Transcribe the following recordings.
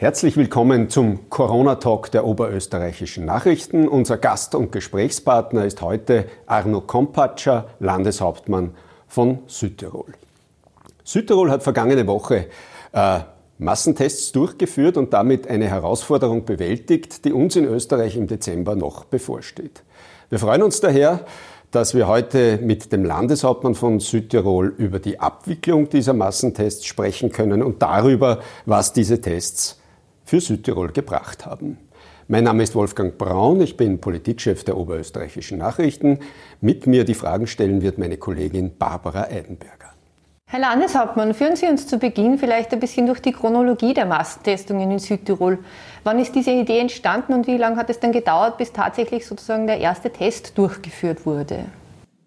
Herzlich willkommen zum Corona-Talk der Oberösterreichischen Nachrichten. Unser Gast und Gesprächspartner ist heute Arno Kompatscher, Landeshauptmann von Südtirol. Südtirol hat vergangene Woche äh, Massentests durchgeführt und damit eine Herausforderung bewältigt, die uns in Österreich im Dezember noch bevorsteht. Wir freuen uns daher, dass wir heute mit dem Landeshauptmann von Südtirol über die Abwicklung dieser Massentests sprechen können und darüber, was diese Tests für Südtirol gebracht haben. Mein Name ist Wolfgang Braun, ich bin Politikchef der Oberösterreichischen Nachrichten. Mit mir die Fragen stellen wird meine Kollegin Barbara Eidenberger. Herr Landeshauptmann, führen Sie uns zu Beginn vielleicht ein bisschen durch die Chronologie der Massentestungen in Südtirol. Wann ist diese Idee entstanden und wie lange hat es dann gedauert, bis tatsächlich sozusagen der erste Test durchgeführt wurde?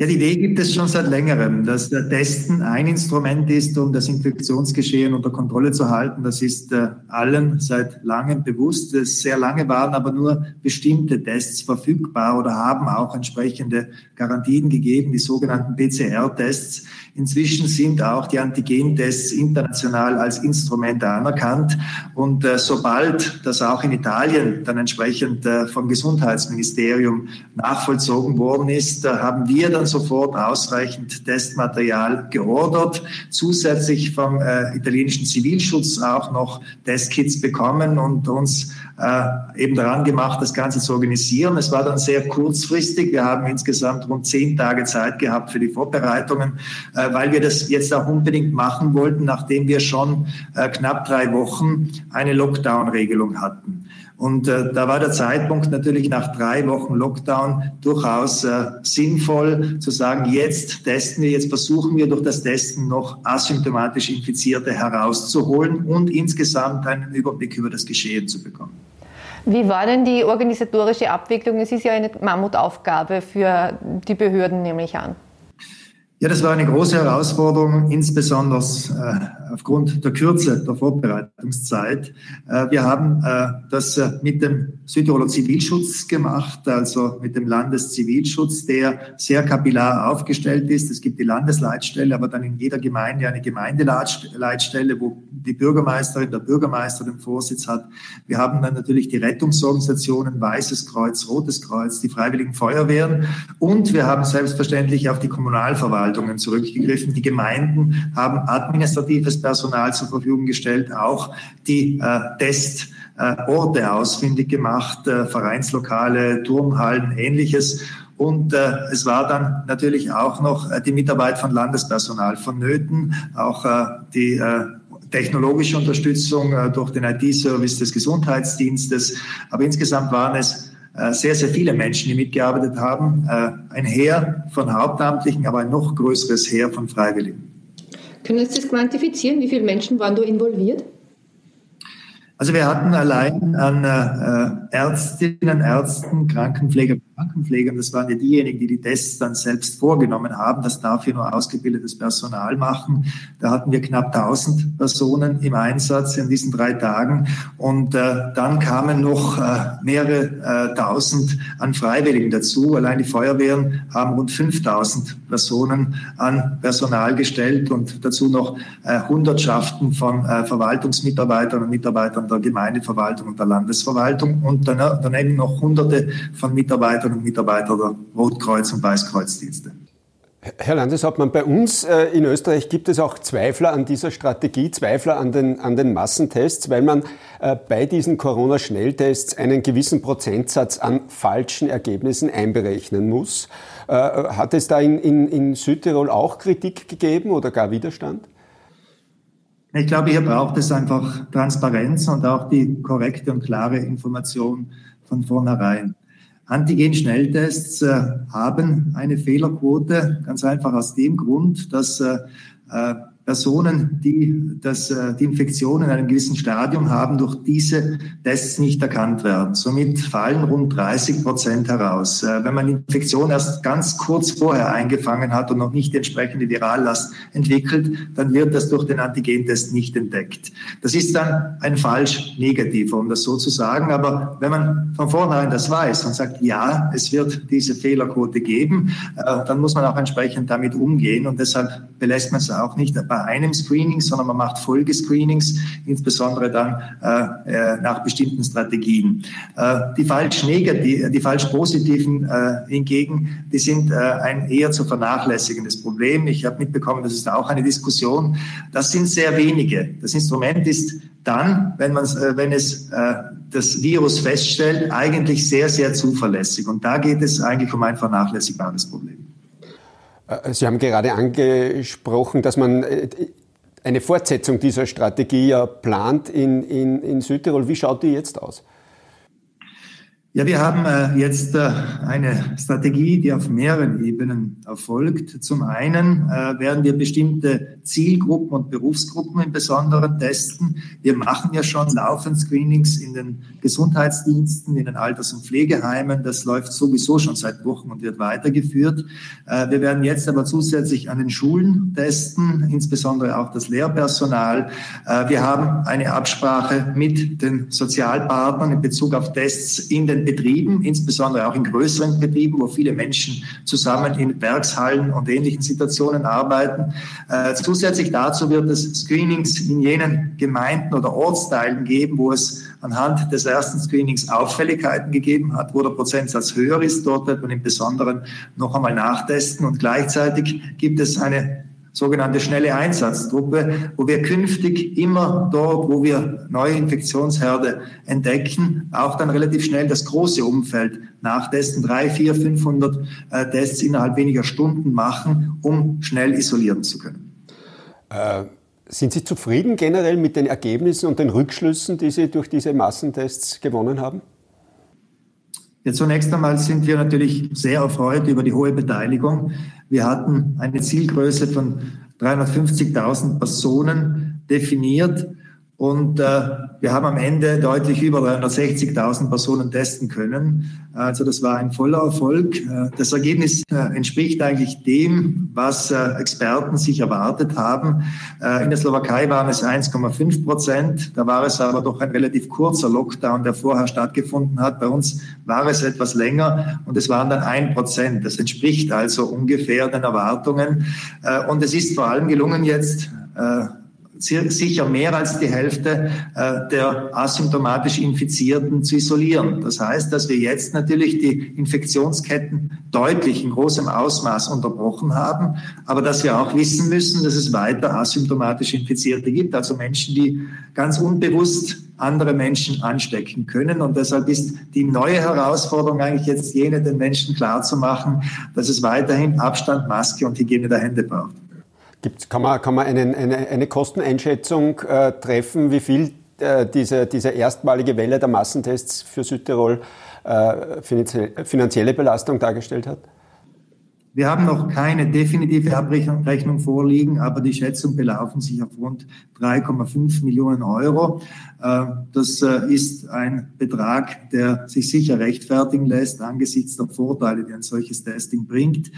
Ja, die Idee gibt es schon seit längerem, dass der Testen ein Instrument ist, um das Infektionsgeschehen unter Kontrolle zu halten. Das ist äh, allen seit langem bewusst. Sehr lange waren aber nur bestimmte Tests verfügbar oder haben auch entsprechende Garantien gegeben, die sogenannten PCR-Tests. Inzwischen sind auch die Antigentests international als Instrumente anerkannt. Und äh, sobald das auch in Italien dann entsprechend äh, vom Gesundheitsministerium nachvollzogen worden ist, haben wir dann sofort ausreichend Testmaterial geordert, zusätzlich vom äh, italienischen Zivilschutz auch noch Testkits bekommen und uns äh, eben daran gemacht, das Ganze zu organisieren. Es war dann sehr kurzfristig. Wir haben insgesamt rund zehn Tage Zeit gehabt für die Vorbereitungen, äh, weil wir das jetzt auch unbedingt machen wollten, nachdem wir schon äh, knapp drei Wochen eine Lockdown-Regelung hatten. Und äh, da war der Zeitpunkt natürlich nach drei Wochen Lockdown durchaus äh, sinnvoll zu sagen, jetzt testen wir, jetzt versuchen wir durch das Testen noch asymptomatisch Infizierte herauszuholen und insgesamt einen Überblick über das Geschehen zu bekommen. Wie war denn die organisatorische Abwicklung? Es ist ja eine Mammutaufgabe für die Behörden, nehme ich an. Ja, das war eine große Herausforderung, insbesondere äh, aufgrund der Kürze der Vorbereitungszeit. Äh, wir haben äh, das äh, mit dem Südtiroler Zivilschutz gemacht, also mit dem Landeszivilschutz, der sehr kapillar aufgestellt ist. Es gibt die Landesleitstelle, aber dann in jeder Gemeinde eine Gemeindeleitstelle, wo die Bürgermeisterin, der Bürgermeister den Vorsitz hat. Wir haben dann natürlich die Rettungsorganisationen, Weißes Kreuz, Rotes Kreuz, die Freiwilligen Feuerwehren und wir haben selbstverständlich auf die Kommunalverwaltung Verwaltungen zurückgegriffen. Die Gemeinden haben administratives Personal zur Verfügung gestellt, auch die äh, Testorte äh, ausfindig gemacht, äh, Vereinslokale, Turmhallen, ähnliches. Und äh, es war dann natürlich auch noch äh, die Mitarbeit von Landespersonal vonnöten, auch äh, die äh, technologische Unterstützung äh, durch den IT-Service des Gesundheitsdienstes. Aber insgesamt waren es äh, sehr, sehr viele Menschen, die mitgearbeitet haben. Äh, ein Heer von Hauptamtlichen, aber ein noch größeres Heer von Freiwilligen. Können Sie das quantifizieren? Wie viele Menschen waren da involviert? Also wir hatten allein an äh, Ärztinnen, Ärzten, Krankenpfleger, Krankenpflegern, das waren ja diejenigen, die die Tests dann selbst vorgenommen haben. Das darf hier nur ausgebildetes Personal machen. Da hatten wir knapp 1000 Personen im Einsatz in diesen drei Tagen. Und äh, dann kamen noch äh, mehrere äh, tausend an Freiwilligen dazu. Allein die Feuerwehren haben rund 5000 Personen an Personal gestellt und dazu noch äh, Hundertschaften von äh, Verwaltungsmitarbeitern und Mitarbeitern der Gemeindeverwaltung und der Landesverwaltung und dann, daneben noch Hunderte von Mitarbeitern Mitarbeiterinnen und Mitarbeiter der Rotkreuz- und Weißkreuzdienste. Herr Landeshauptmann, bei uns äh, in Österreich gibt es auch Zweifler an dieser Strategie, Zweifler an den, an den Massentests, weil man äh, bei diesen Corona-Schnelltests einen gewissen Prozentsatz an falschen Ergebnissen einberechnen muss. Äh, hat es da in, in, in Südtirol auch Kritik gegeben oder gar Widerstand? Ich glaube, hier braucht es einfach Transparenz und auch die korrekte und klare Information von vornherein. Antigen-Schnelltests äh, haben eine Fehlerquote, ganz einfach aus dem Grund, dass äh, äh Personen, die das, äh, die Infektion in einem gewissen Stadium haben, durch diese Tests nicht erkannt werden. Somit fallen rund 30 Prozent heraus. Äh, wenn man die Infektion erst ganz kurz vorher eingefangen hat und noch nicht die entsprechende Virallast entwickelt, dann wird das durch den Antigentest nicht entdeckt. Das ist dann ein falsch negativer, um das so zu sagen. Aber wenn man von vornherein das weiß und sagt, ja, es wird diese Fehlerquote geben, äh, dann muss man auch entsprechend damit umgehen. Und deshalb belässt man es auch nicht bei bei einem Screening, sondern man macht Folgescreenings, insbesondere dann äh, äh nach bestimmten Strategien. Äh, die falsch negativ, die falsch positiven äh, hingegen, die sind äh, ein eher zu vernachlässigendes Problem. Ich habe mitbekommen, das ist auch eine Diskussion. Das sind sehr wenige. Das Instrument ist dann, wenn, man, äh, wenn es äh, das Virus feststellt, eigentlich sehr, sehr zuverlässig. Und da geht es eigentlich um ein vernachlässigbares Problem. Äh, Sie haben gerade angesprochen, dass man äh, eine Fortsetzung dieser Strategie ja plant in, in, in Südtirol. Wie schaut die jetzt aus? Ja, wir haben äh, jetzt äh, eine Strategie, die auf mehreren Ebenen erfolgt. Zum einen äh, werden wir bestimmte Zielgruppen und Berufsgruppen im Besonderen testen. Wir machen ja schon laufend Screenings in den Gesundheitsdiensten, in den Alters- und Pflegeheimen. Das läuft sowieso schon seit Wochen und wird weitergeführt. Wir werden jetzt aber zusätzlich an den Schulen testen, insbesondere auch das Lehrpersonal. Wir haben eine Absprache mit den Sozialpartnern in Bezug auf Tests in den Betrieben, insbesondere auch in größeren Betrieben, wo viele Menschen zusammen in Werkshallen und ähnlichen Situationen arbeiten. Äh, zusätzlich dazu wird es Screenings in jenen Gemeinden oder Ortsteilen geben, wo es anhand des ersten Screenings Auffälligkeiten gegeben hat, wo der Prozentsatz höher ist. Dort wird man im Besonderen noch einmal nachtesten und gleichzeitig gibt es eine sogenannte schnelle Einsatztruppe, wo wir künftig immer dort, wo wir neue Infektionsherde entdecken, auch dann relativ schnell das große Umfeld nachtesten, drei, vier, 500 äh, Tests innerhalb weniger Stunden machen, um schnell isolieren zu können. Äh, sind Sie zufrieden generell mit den Ergebnissen und den Rückschlüssen, die Sie durch diese Massentests gewonnen haben? Zunächst einmal sind wir natürlich sehr erfreut über die hohe Beteiligung. Wir hatten eine Zielgröße von 350.000 Personen definiert und äh, wir haben am Ende deutlich über 360.000 Personen testen können. Also das war ein voller Erfolg. Äh, das Ergebnis äh, entspricht eigentlich dem, was äh, Experten sich erwartet haben. Äh, in der Slowakei waren es 1,5 Prozent. Da war es aber doch ein relativ kurzer Lockdown, der vorher stattgefunden hat. Bei uns war es etwas länger und es waren dann ein Prozent. Das entspricht also ungefähr den Erwartungen. Und es ist vor allem gelungen jetzt, äh, sicher mehr als die Hälfte äh, der asymptomatisch Infizierten zu isolieren. Das heißt, dass wir jetzt natürlich die Infektionsketten deutlich in großem Ausmaß unterbrochen haben, aber dass wir auch wissen müssen, dass es weiter asymptomatisch Infizierte gibt, also Menschen, die ganz unbewusst andere Menschen anstecken können. Und deshalb ist die neue Herausforderung eigentlich jetzt jene, den Menschen klarzumachen, dass es weiterhin Abstand, Maske und Hygiene der Hände braucht. Gibt's, kann man, kann man einen, eine, eine Kosteneinschätzung äh, treffen, wie viel äh, diese, diese erstmalige Welle der Massentests für Südtirol äh, finanzielle Belastung dargestellt hat? Wir haben noch keine definitive Abrechnung vorliegen, aber die Schätzungen belaufen sich auf rund 3,5 Millionen Euro. Äh, das äh, ist ein Betrag, der sich sicher rechtfertigen lässt angesichts der Vorteile, die ein solches Testing bringt.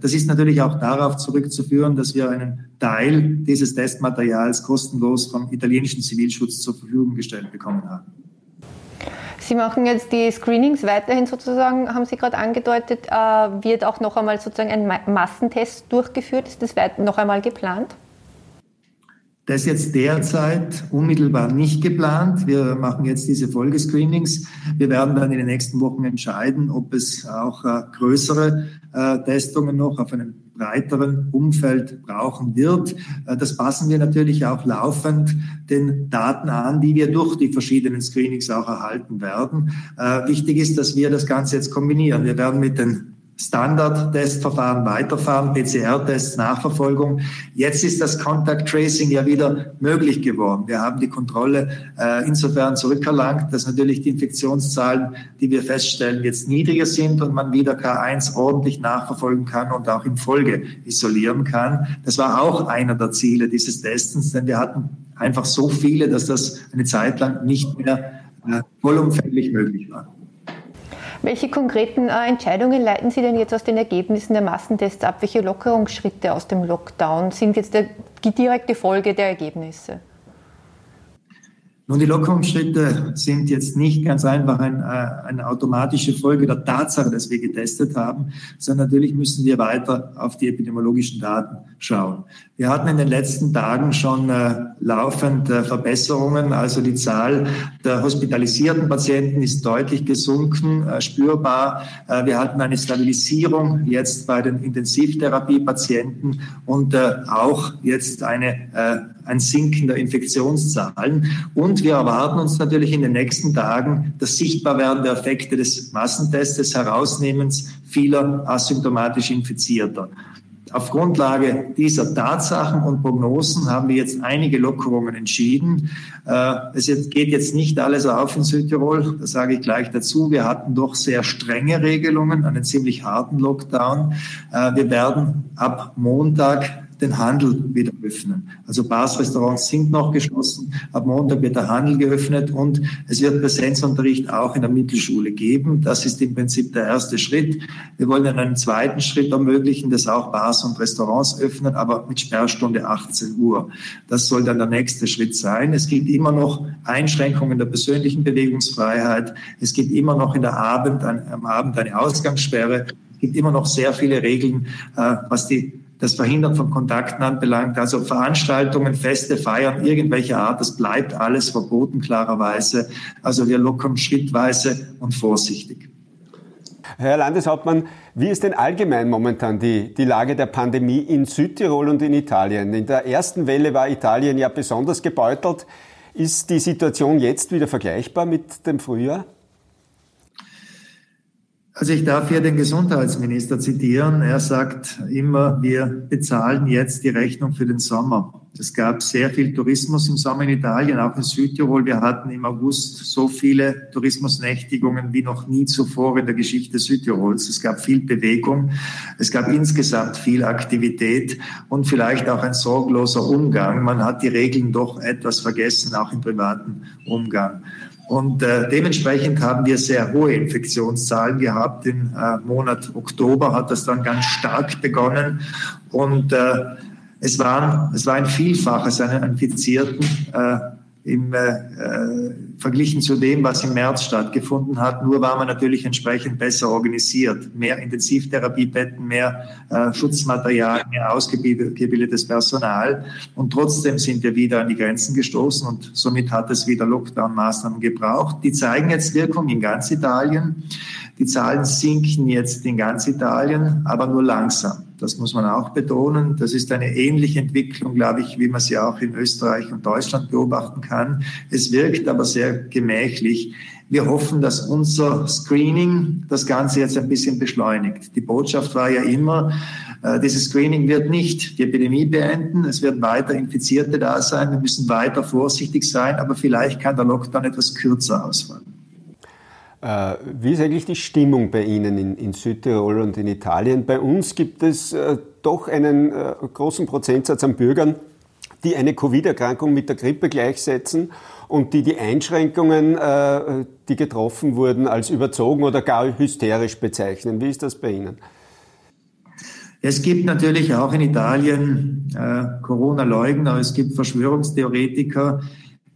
Das ist natürlich auch darauf zurückzuführen, dass wir einen Teil dieses Testmaterials kostenlos vom italienischen Zivilschutz zur Verfügung gestellt bekommen haben. Sie machen jetzt die Screenings weiterhin sozusagen, haben Sie gerade angedeutet, äh, wird auch noch einmal sozusagen ein Massentest durchgeführt? Ist das noch einmal geplant? Das ist jetzt derzeit unmittelbar nicht geplant. Wir machen jetzt diese Folgescreenings. Wir werden dann in den nächsten Wochen entscheiden, ob es auch äh, größere äh, Testungen noch auf einem breiteren Umfeld brauchen wird. Äh, das passen wir natürlich auch laufend den Daten an, die wir durch die verschiedenen Screenings auch erhalten werden. Äh, wichtig ist, dass wir das Ganze jetzt kombinieren. Wir werden mit den Standard-Testverfahren weiterfahren, PCR-Tests, Nachverfolgung. Jetzt ist das Contact Tracing ja wieder möglich geworden. Wir haben die Kontrolle äh, insofern zurückerlangt, dass natürlich die Infektionszahlen, die wir feststellen, jetzt niedriger sind und man wieder K1 ordentlich nachverfolgen kann und auch in Folge isolieren kann. Das war auch einer der Ziele dieses Testens, denn wir hatten einfach so viele, dass das eine Zeit lang nicht mehr äh, vollumfänglich möglich war. Welche konkreten äh, Entscheidungen leiten Sie denn jetzt aus den Ergebnissen der Massentests ab? Welche Lockerungsschritte aus dem Lockdown sind jetzt die direkte Folge der Ergebnisse? Nun, die Lockerungsschritte sind jetzt nicht ganz einfach ein, äh, eine automatische Folge der Tatsache, dass wir getestet haben, sondern natürlich müssen wir weiter auf die epidemiologischen Daten schauen. Wir hatten in den letzten Tagen schon äh, laufend äh, Verbesserungen. Also die Zahl der hospitalisierten Patienten ist deutlich gesunken, äh, spürbar. Wir hatten eine Stabilisierung jetzt bei den Intensivtherapiepatienten und auch jetzt eine, ein Sinken der Infektionszahlen. Und wir erwarten uns natürlich in den nächsten Tagen das Sichtbarwerden der Effekte des Massentests, des Herausnehmens vieler asymptomatisch Infizierter. Auf Grundlage dieser Tatsachen und Prognosen haben wir jetzt einige Lockerungen entschieden. Äh, es geht jetzt nicht alles auf in Südtirol, das sage ich gleich dazu. Wir hatten doch sehr strenge Regelungen, einen ziemlich harten Lockdown. Äh, wir werden ab Montag den Handel wieder öffnen. Also Bars, Restaurants sind noch geschlossen. Ab Montag wird der Handel geöffnet und es wird Präsenzunterricht auch in der Mittelschule geben. Das ist im Prinzip der erste Schritt. Wir wollen in einem zweiten Schritt ermöglichen, dass auch Bars und Restaurants öffnen, aber mit Sperrstunde 18 Uhr. Das soll dann der nächste Schritt sein. Es gibt immer noch Einschränkungen der persönlichen Bewegungsfreiheit. Es gibt immer noch in der Abend, am Abend eine Ausgangssperre. Es gibt immer noch sehr viele Regeln, äh, was die das Verhindern von Kontakten anbelangt. Also Veranstaltungen, Feste, Feiern irgendwelcher Art, das bleibt alles verboten klarerweise. Also wir lockern schrittweise und vorsichtig. Herr Landeshauptmann, wie ist denn allgemein momentan die, die Lage der Pandemie in Südtirol und in Italien? In der ersten Welle war Italien ja besonders gebeutelt. Ist die Situation jetzt wieder vergleichbar mit dem Frühjahr? Also ich darf hier den Gesundheitsminister zitieren. Er sagt immer, wir bezahlen jetzt die Rechnung für den Sommer. Es gab sehr viel Tourismus im Sommer in Italien, auch in Südtirol. Wir hatten im August so viele Tourismusnächtigungen wie noch nie zuvor in der Geschichte Südtirols. Es gab viel Bewegung, es gab insgesamt viel Aktivität und vielleicht auch ein sorgloser Umgang. Man hat die Regeln doch etwas vergessen, auch im privaten Umgang. Und äh, dementsprechend haben wir sehr hohe Infektionszahlen gehabt. Im äh, Monat Oktober hat das dann ganz stark begonnen. Und äh, es, waren, es war ein Vielfaches an Infizierten. Im äh, äh, verglichen zu dem, was im März stattgefunden hat. Nur war man natürlich entsprechend besser organisiert. Mehr Intensivtherapiebetten, mehr äh, Schutzmaterial, mehr ausgebildetes Personal. Und trotzdem sind wir wieder an die Grenzen gestoßen und somit hat es wieder Lockdown-Maßnahmen gebraucht. Die zeigen jetzt Wirkung in ganz Italien. Die Zahlen sinken jetzt in ganz Italien, aber nur langsam. Das muss man auch betonen. Das ist eine ähnliche Entwicklung, glaube ich, wie man sie auch in Österreich und Deutschland beobachten kann. Es wirkt aber sehr gemächlich. Wir hoffen, dass unser Screening das Ganze jetzt ein bisschen beschleunigt. Die Botschaft war ja immer, äh, dieses Screening wird nicht die Epidemie beenden. Es werden weiter Infizierte da sein. Wir müssen weiter vorsichtig sein, aber vielleicht kann der Lockdown etwas kürzer ausfallen. Äh, wie ist eigentlich die Stimmung bei Ihnen in, in, Südtirol und in Italien? Bei uns gibt es äh, doch einen äh, großen Prozentsatz an Bürgern, die eine Covid-Erkrankung mit der Grippe gleichsetzen und die die Einschränkungen, äh, die getroffen wurden, als überzogen oder gar hysterisch bezeichnen. Wie ist das bei Ihnen? Es gibt natürlich auch in Italien äh, Corona-Leugner, es gibt Verschwörungstheoretiker,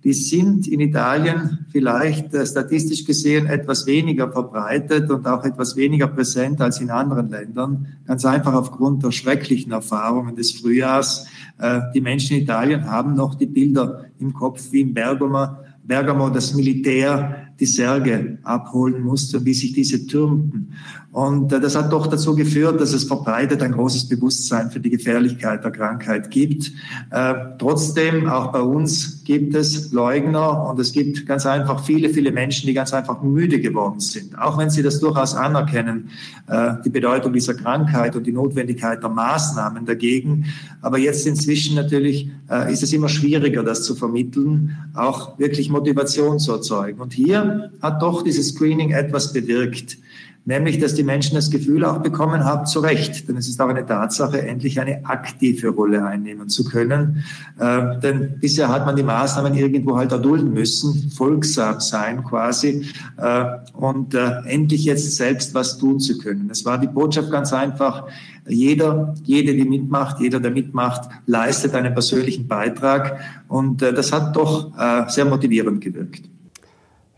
die sind in Italien vielleicht äh, statistisch gesehen etwas weniger verbreitet und auch etwas weniger präsent als in anderen Ländern. Ganz einfach aufgrund der schrecklichen Erfahrungen des Frühjahrs. Äh, die Menschen in Italien haben noch die Bilder im Kopf wie in Bergamo, Bergamo das Militär die Särge abholen musste und wie sich diese türmten. Und äh, das hat doch dazu geführt, dass es verbreitet ein großes Bewusstsein für die Gefährlichkeit der Krankheit gibt. Äh, trotzdem, auch bei uns gibt es Leugner und es gibt ganz einfach viele, viele Menschen, die ganz einfach müde geworden sind. Auch wenn sie das durchaus anerkennen, äh, die Bedeutung dieser Krankheit und die Notwendigkeit der Maßnahmen dagegen. Aber jetzt inzwischen natürlich äh, ist es immer schwieriger, das zu vermitteln, auch wirklich Motivation zu erzeugen. Und hier hat doch dieses Screening etwas bewirkt. nämlich dass die Menschen das Gefühl auch bekommen haben, zu Recht, denn es ist auch eine Tatsache, endlich eine aktive Rolle einnehmen zu können. Äh, denn bisher hat man die Maßnahmen irgendwo halt erdulden müssen, folgsam sein quasi äh, und äh, endlich jetzt selbst was tun zu können. Es war die Botschaft ganz einfach, jeder, jede, die mitmacht, jeder, der mitmacht, leistet einen persönlichen Beitrag und äh, das hat doch äh, sehr motivierend gewirkt.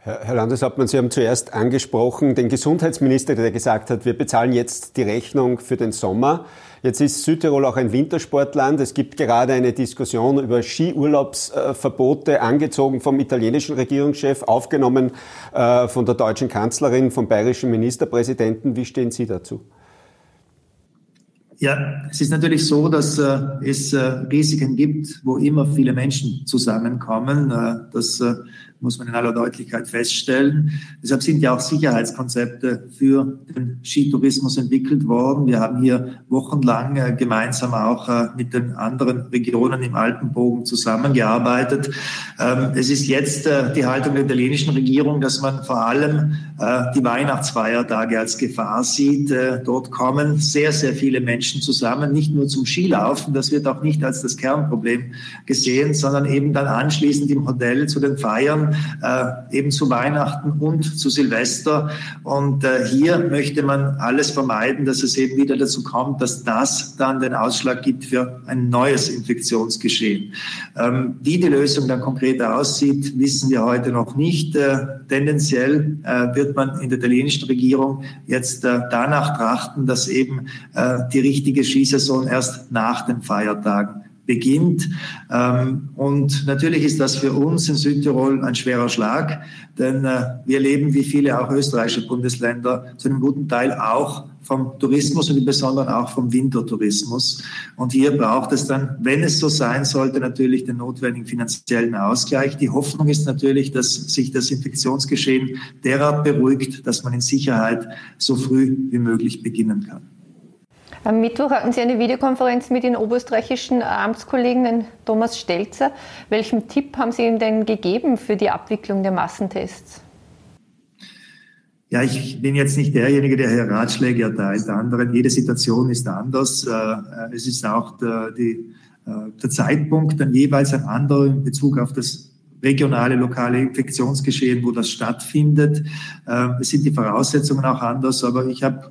Herr Landeshauptmann, Sie haben zuerst angesprochen den Gesundheitsminister, der gesagt hat, wir bezahlen jetzt die Rechnung für den Sommer. Jetzt ist Südtirol auch ein Wintersportland. Es gibt gerade eine Diskussion über Skiurlaubsverbote, angezogen vom italienischen Regierungschef, aufgenommen äh, von der deutschen Kanzlerin, vom bayerischen Ministerpräsidenten. Wie stehen Sie dazu? Ja, es ist natürlich so, dass äh, es äh, Risiken gibt, wo immer viele Menschen zusammenkommen. Das muss man in aller Deutlichkeit feststellen. Deshalb sind ja auch Sicherheitskonzepte für den Skitourismus entwickelt worden. Wir haben hier wochenlang äh, gemeinsam auch äh, mit den anderen Regionen im Alpenbogen zusammengearbeitet. Ähm, es ist jetzt äh, die Haltung der italienischen Regierung, dass man vor allem die Weihnachtsfeiertage als Gefahr sieht. Dort kommen sehr, sehr viele Menschen zusammen, nicht nur zum Skilaufen. Das wird auch nicht als das Kernproblem gesehen, sondern eben dann anschließend im Hotel zu den Feiern äh, eben zu Weihnachten und zu Silvester. Und äh, hier möchte man alles vermeiden, dass es eben wieder dazu kommt, dass das dann den Ausschlag gibt für ein neues Infektionsgeschehen. Ähm, wie die Lösung dann konkret aussieht, wissen wir heute noch nicht. Äh, tendenziell äh, wird man in der italienischen Regierung jetzt äh, danach trachten, dass eben äh, die richtige Skisaison erst nach den Feiertagen beginnt. Ähm, und natürlich ist das für uns in Südtirol ein schwerer Schlag, denn äh, wir leben wie viele auch österreichische Bundesländer zu einem guten Teil auch vom Tourismus und im Besonderen auch vom Wintertourismus. Und hier braucht es dann, wenn es so sein sollte, natürlich den notwendigen finanziellen Ausgleich. Die Hoffnung ist natürlich, dass sich das Infektionsgeschehen derart beruhigt, dass man in Sicherheit so früh wie möglich beginnen kann. Am Mittwoch hatten Sie eine Videokonferenz mit den oberösterreichischen Amtskollegen, Thomas Stelzer. Welchen Tipp haben Sie ihm denn gegeben für die Abwicklung der Massentests? Ja, ich bin jetzt nicht derjenige, der hier Ratschläge erteilt anderen. Jede Situation ist anders. Äh, es ist auch der, die, äh, der Zeitpunkt dann jeweils ein anderer in Bezug auf das regionale, lokale Infektionsgeschehen, wo das stattfindet. Äh, es sind die Voraussetzungen auch anders, aber ich habe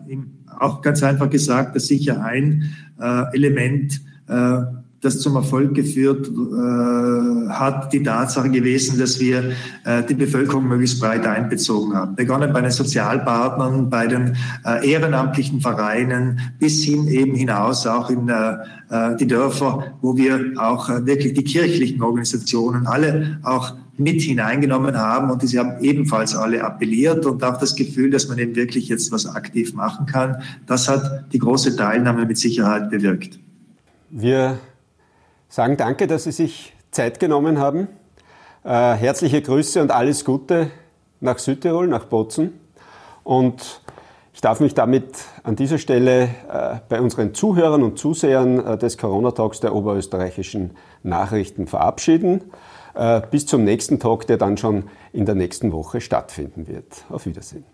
auch ganz einfach gesagt, dass sicher ein äh, Element, äh, das zum Erfolg geführt äh, hat, die Tatsache gewesen, dass wir äh, die Bevölkerung möglichst breit einbezogen haben. Begonnen bei den Sozialpartnern, bei den äh, ehrenamtlichen Vereinen, bis hin eben hinaus auch in äh, äh die Dörfer, wo wir auch äh, wirklich die kirchlichen Organisationen alle auch mit hineingenommen haben und sie haben ebenfalls alle appelliert und auch das Gefühl, dass man eben wirklich jetzt was aktiv machen kann. Das hat die große Teilnahme mit Sicherheit bewirkt. Wir sagen danke, dass Sie sich Zeit genommen haben. Äh, herzliche Grüße und alles Gute nach Südtirol, nach Bozen. Und ich darf mich damit an dieser Stelle äh, bei unseren Zuhörern und Zusehern äh, des Corona-Talks der oberösterreichischen Nachrichten verabschieden. Äh, bis zum nächsten Talk, der dann schon in der nächsten Woche stattfinden wird. Auf Wiedersehen.